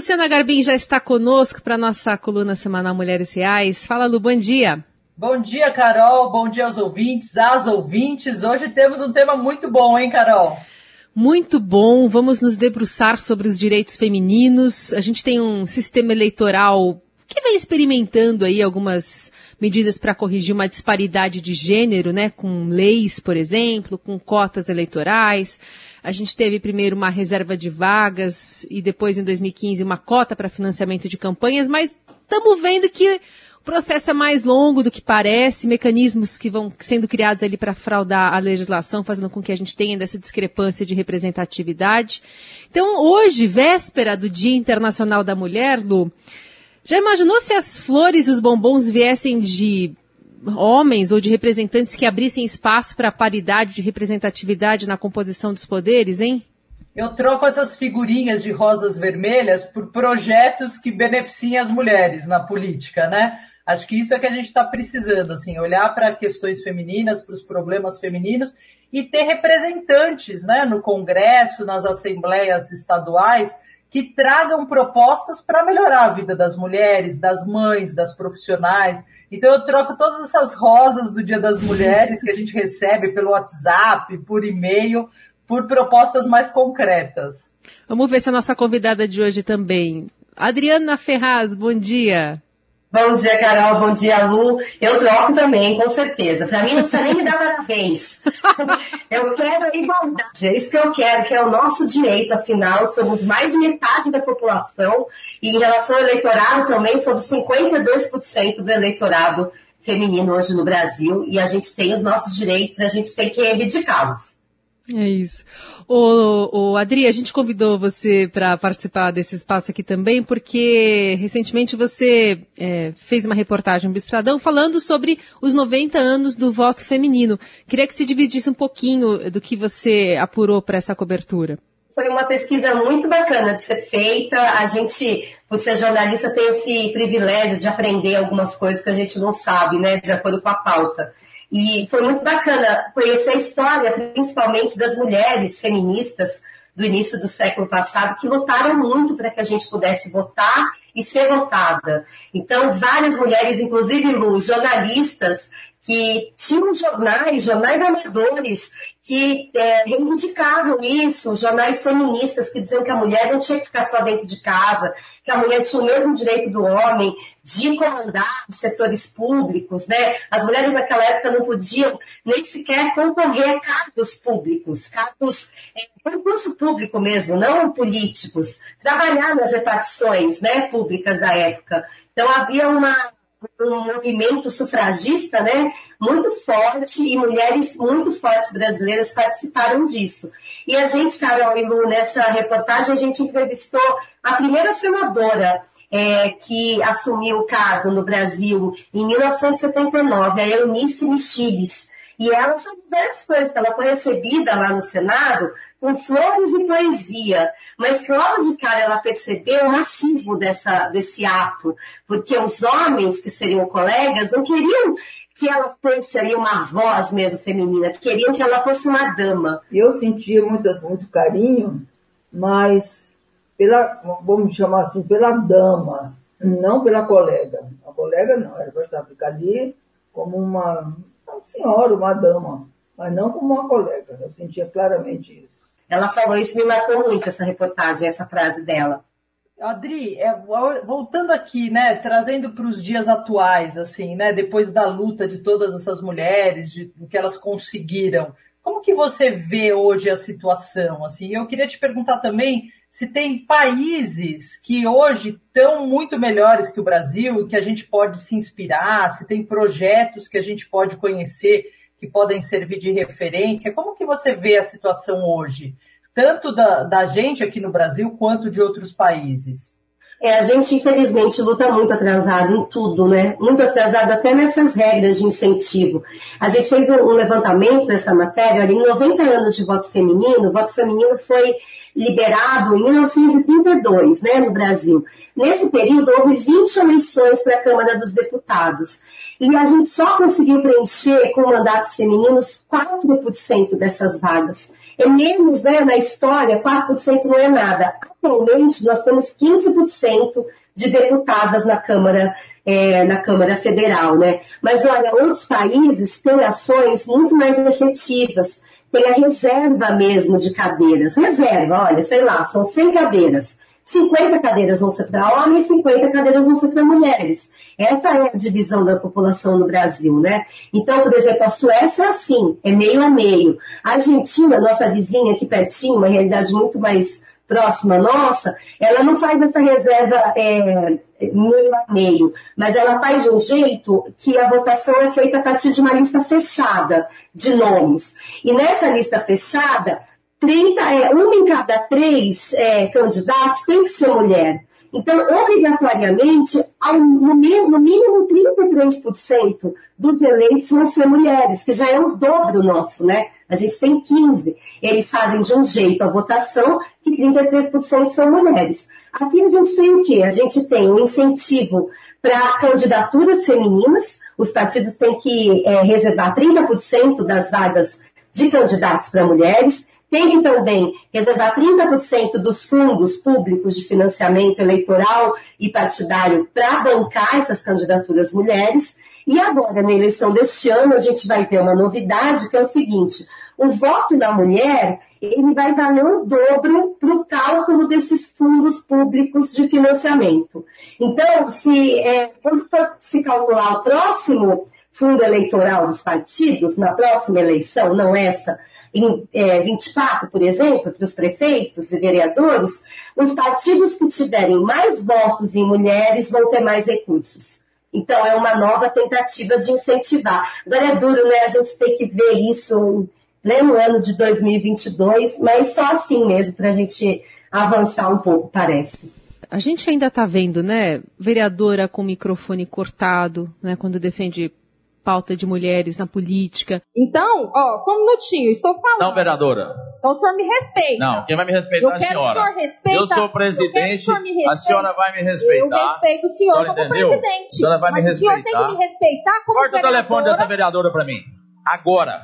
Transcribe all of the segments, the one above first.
Luciana Garbim já está conosco para nossa coluna semanal Mulheres Reais. Fala, Lu, bom dia. Bom dia, Carol. Bom dia aos ouvintes, às ouvintes. Hoje temos um tema muito bom, hein, Carol? Muito bom. Vamos nos debruçar sobre os direitos femininos. A gente tem um sistema eleitoral que vem experimentando aí algumas medidas para corrigir uma disparidade de gênero, né, com leis, por exemplo, com cotas eleitorais. A gente teve primeiro uma reserva de vagas e depois, em 2015, uma cota para financiamento de campanhas, mas estamos vendo que o processo é mais longo do que parece, mecanismos que vão sendo criados ali para fraudar a legislação, fazendo com que a gente tenha dessa discrepância de representatividade. Então, hoje, véspera do Dia Internacional da Mulher, Lu, já imaginou se as flores e os bombons viessem de homens ou de representantes que abrissem espaço para paridade de representatividade na composição dos poderes, hein? Eu troco essas figurinhas de rosas vermelhas por projetos que beneficiem as mulheres na política, né? Acho que isso é que a gente está precisando, assim, olhar para questões femininas, para os problemas femininos e ter representantes, né, no Congresso, nas assembleias estaduais, que tragam propostas para melhorar a vida das mulheres, das mães, das profissionais. Então eu troco todas essas rosas do Dia das Mulheres que a gente recebe pelo WhatsApp, por e-mail, por propostas mais concretas. Vamos ver se a nossa convidada de hoje também. Adriana Ferraz, bom dia. Bom dia, Carol. Bom dia, Lu. Eu troco também, com certeza. Para mim, não precisa nem me dar parabéns. Eu quero a igualdade. É isso que eu quero, que é o nosso direito. Afinal, somos mais de metade da população. E em relação ao eleitorado também, somos 52% do eleitorado feminino hoje no Brasil. E a gente tem os nossos direitos, a gente tem que reivindicá-los. É isso. O, o Adri, a gente convidou você para participar desse espaço aqui também, porque recentemente você é, fez uma reportagem no Estradão falando sobre os 90 anos do voto feminino. Queria que se dividisse um pouquinho do que você apurou para essa cobertura. Foi uma pesquisa muito bacana de ser feita. A gente, por ser jornalista, tem esse privilégio de aprender algumas coisas que a gente não sabe, né, de acordo com a pauta. E foi muito bacana conhecer a história, principalmente das mulheres feministas do início do século passado, que lutaram muito para que a gente pudesse votar e ser votada. Então, várias mulheres, inclusive Lu, jornalistas, que tinham jornais, jornais amadores, que é, reivindicavam isso, jornais feministas que diziam que a mulher não tinha que ficar só dentro de casa, que a mulher tinha o mesmo direito do homem de comandar setores públicos, né? As mulheres naquela época não podiam nem sequer concorrer a cargos públicos, cargos, é, concurso público mesmo, não políticos, trabalhar nas repartições, né, públicas da época. Então havia uma um movimento sufragista né, muito forte e mulheres muito fortes brasileiras participaram disso. E a gente, Carol e Lu, nessa reportagem, a gente entrevistou a primeira senadora é, que assumiu o cargo no Brasil em 1979, a Eunice Michiles. E ela falou várias coisas, ela foi recebida lá no Senado com flores e poesia. Mas logo de cara ela percebeu o machismo dessa, desse ato, porque os homens que seriam colegas não queriam que ela fosse ali uma voz mesmo feminina, queriam que ela fosse uma dama. Eu sentia muito, muito carinho, mas pela, vamos chamar assim, pela dama, não pela colega. A colega não, ela gostava de ficar ali como uma, uma senhora, uma dama, mas não como uma colega. Eu sentia claramente isso. Ela falou isso, me marcou muito essa reportagem, essa frase dela. Adri, é, voltando aqui, né, trazendo para os dias atuais, assim, né, depois da luta de todas essas mulheres, de, do que elas conseguiram, como que você vê hoje a situação? Assim, eu queria te perguntar também se tem países que hoje estão muito melhores que o Brasil, que a gente pode se inspirar, se tem projetos que a gente pode conhecer que podem servir de referência. Como que você vê a situação hoje, tanto da, da gente aqui no Brasil quanto de outros países? É, a gente, infelizmente, luta muito atrasado em tudo, né? Muito atrasado até nessas regras de incentivo. A gente fez um levantamento dessa matéria, olha, em 90 anos de voto feminino, o voto feminino foi liberado em 1932, né, no Brasil. Nesse período, houve 20 eleições para a Câmara dos Deputados. E a gente só conseguiu preencher com mandatos femininos 4% dessas vagas. é menos né, na história, 4% não é nada. Atualmente, nós temos 15% de deputadas na Câmara, é, na Câmara Federal, né? Mas olha, outros países têm ações muito mais efetivas, tem a reserva mesmo de cadeiras. Reserva, olha, sei lá, são 100 cadeiras. 50 cadeiras vão ser para homens, 50 cadeiras vão ser para mulheres. Essa é a divisão da população no Brasil, né? Então, por exemplo, a Suécia é assim, é meio a meio. A Argentina, nossa vizinha aqui pertinho, uma realidade muito mais próxima nossa, ela não faz essa reserva é, meio a meio, mas ela faz de um jeito que a votação é feita a partir de uma lista fechada de nomes. E nessa lista fechada, 30, é, uma em cada três é, candidatos tem que ser mulher. Então, obrigatoriamente, ao, no, no mínimo 33% dos eleitos vão ser mulheres, que já é o dobro nosso, né? A gente tem 15. Eles fazem de um jeito a votação que 33% são mulheres. Aqui a gente tem o quê? A gente tem um incentivo para candidaturas femininas, os partidos têm que é, reservar 30% das vagas de candidatos para mulheres, tem que também reservar 30% dos fundos públicos de financiamento eleitoral e partidário para bancar essas candidaturas mulheres. E agora, na eleição deste ano, a gente vai ter uma novidade, que é o seguinte: o voto da mulher ele vai valer o dobro para o cálculo desses fundos públicos de financiamento. Então, se é, quando for se calcular o próximo fundo eleitoral dos partidos, na próxima eleição, não essa, em é, 24, por exemplo, para os prefeitos e vereadores, os partidos que tiverem mais votos em mulheres vão ter mais recursos. Então, é uma nova tentativa de incentivar. Agora é duro, né? A gente tem que ver isso né, no ano de 2022, mas só assim mesmo, para a gente avançar um pouco, parece. A gente ainda está vendo, né, vereadora com microfone cortado, né, quando defende pauta de mulheres na política. Então, ó, só um minutinho, estou falando. Não, vereadora. Então o senhor me respeita. Não, quem vai me respeitar é a senhora. Que o senhor respeita, eu sou presidente, a senhora vai me respeitar. Eu respeito o senhor, como entendeu? presidente. A senhora vai me respeitar. o senhor tem que me respeitar como Corta vereadora. o telefone dessa vereadora para mim. Agora.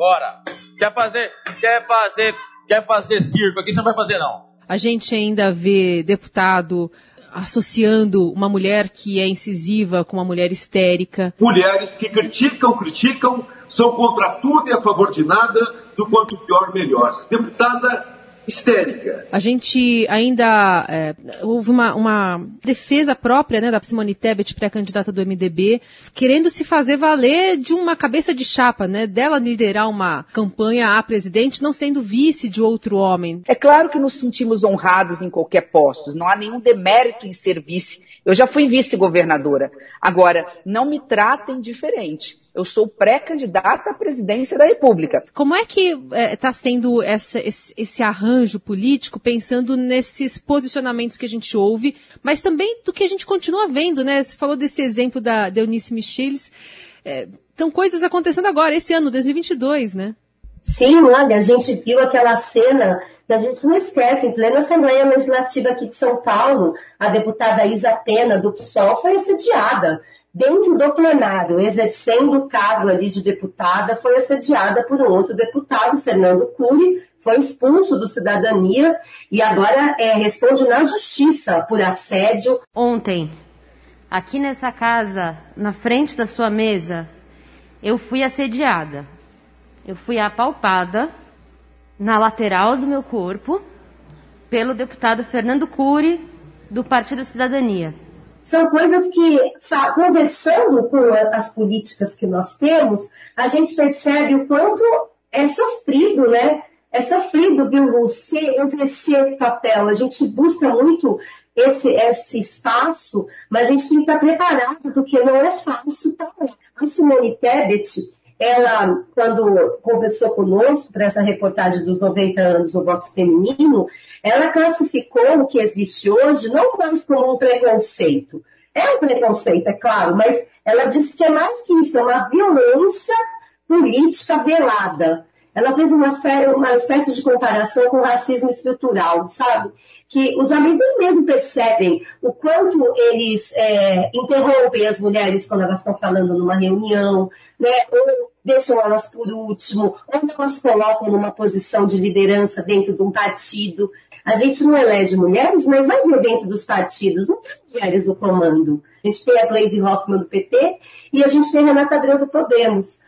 Bora. Quer fazer, quer fazer, quer fazer circo aqui, você não vai fazer não. A gente ainda vê deputado associando uma mulher que é incisiva com uma mulher histérica. Mulheres que criticam, criticam, são contra tudo e a favor de nada, do quanto pior, melhor. Deputada histérica. A gente ainda é, houve uma, uma, defesa própria né, da Simone Tebet, pré-candidata do MDB, querendo se fazer valer de uma cabeça de chapa, né, dela liderar uma campanha a presidente, não sendo vice de outro homem. É claro que nos sentimos honrados em qualquer posto, não há nenhum demérito em ser vice. Eu já fui vice-governadora. Agora, não me tratem diferente. Eu sou pré-candidata à presidência da República. Como é que está é, tá sendo essa, esse, esse, arranjo político, pensando nesses posicionamentos que a gente ouve, mas também do que a gente continua vendo, né? Você falou desse exemplo da, da Eunice Micheles. É, então, coisas acontecendo agora, esse ano, 2022, né? Sim, olha, a gente viu aquela cena que a gente não esquece, em plena Assembleia Legislativa aqui de São Paulo, a deputada Isa Pena, do PSOL, foi assediada dentro do plenário, exercendo o cargo ali de deputada, foi assediada por um outro deputado, Fernando Cury, foi expulso do Cidadania e agora é, responde na justiça por assédio. Ontem, aqui nessa casa, na frente da sua mesa, eu fui assediada. Eu fui apalpada na lateral do meu corpo pelo deputado Fernando Cury, do Partido Cidadania. São coisas que, conversando com as políticas que nós temos, a gente percebe o quanto é sofrido, né? É sofrido, você exercer esse papel. A gente busca muito esse, esse espaço, mas a gente tem que estar preparado, porque não é fácil também. A Simone Tebet, ela, quando conversou conosco para essa reportagem dos 90 anos do voto feminino, ela classificou o que existe hoje não mais como um preconceito. É um preconceito, é claro, mas ela disse que é mais que isso, é uma violência política velada. Ela fez uma, série, uma espécie de comparação com o racismo estrutural, sabe? Que os homens nem mesmo percebem o quanto eles é, interrompem as mulheres quando elas estão falando numa reunião, né? Ou deixam elas por último, ou não as colocam numa posição de liderança dentro de um partido. A gente não elege mulheres, mas vai ver dentro dos partidos, não tem mulheres no comando. A gente tem a Glaze Hoffman do PT e a gente tem a Renata Abreu do Podemos.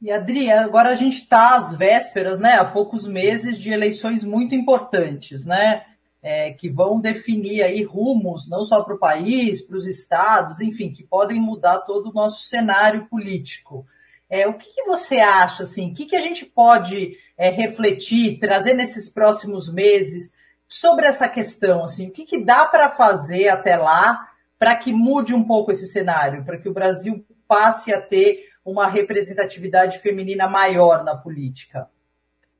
E Adriana, agora a gente está às vésperas, né, há poucos meses de eleições muito importantes, né, é, que vão definir aí rumos não só para o país, para os estados, enfim, que podem mudar todo o nosso cenário político. É, o que, que, você acha, assim, o que, que a gente pode é, refletir, trazer nesses próximos meses sobre essa questão, assim, o que, que dá para fazer até lá para que mude um pouco esse cenário, para que o Brasil passe a ter uma representatividade feminina maior na política?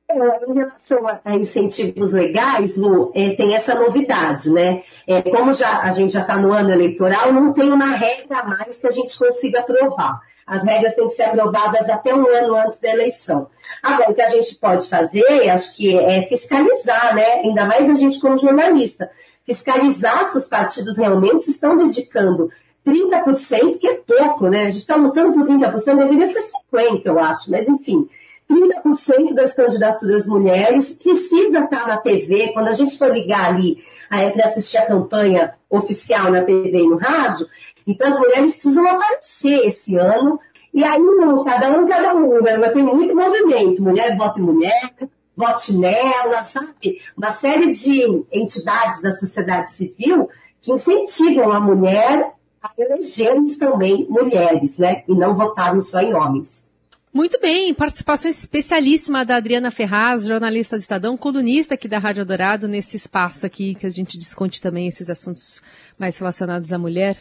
É, em relação a incentivos legais, Lu, é, tem essa novidade, né? É, como já, a gente já está no ano eleitoral, não tem uma regra a mais que a gente consiga aprovar. As regras têm que ser aprovadas até um ano antes da eleição. Agora, o que a gente pode fazer, acho que é fiscalizar, né? Ainda mais a gente como jornalista. Fiscalizar se os partidos realmente estão dedicando 30%, que é pouco, né? A gente está lutando por 30%, deveria ser 50%, eu acho, mas enfim. 30% das candidaturas mulheres precisa estar na TV. Quando a gente for ligar ali para assistir a campanha oficial na TV e no rádio, então as mulheres precisam aparecer esse ano. E aí, cada um, cada um, né? mas tem muito movimento. Mulher vota em mulher, vote nela, sabe? Uma série de entidades da sociedade civil que incentivam a mulher a elegermos também mulheres, né? E não votarmos só em homens. Muito bem, participação especialíssima da Adriana Ferraz, jornalista do Estadão, colunista aqui da Rádio Dourado, nesse espaço aqui que a gente discute também esses assuntos mais relacionados à mulher.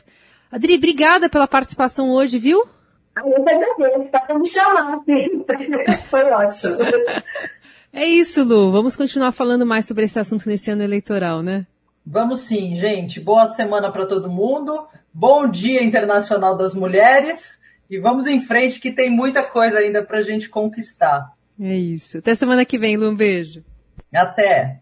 Adri, obrigada pela participação hoje, viu? Eu que agradeço, tá para me chamar, Foi ótimo. É isso, Lu. Vamos continuar falando mais sobre esse assunto nesse ano eleitoral, né? Vamos sim, gente. Boa semana para todo mundo. Bom Dia Internacional das Mulheres. E vamos em frente que tem muita coisa ainda para a gente conquistar. É isso. Até semana que vem, Lu. Um beijo. Até.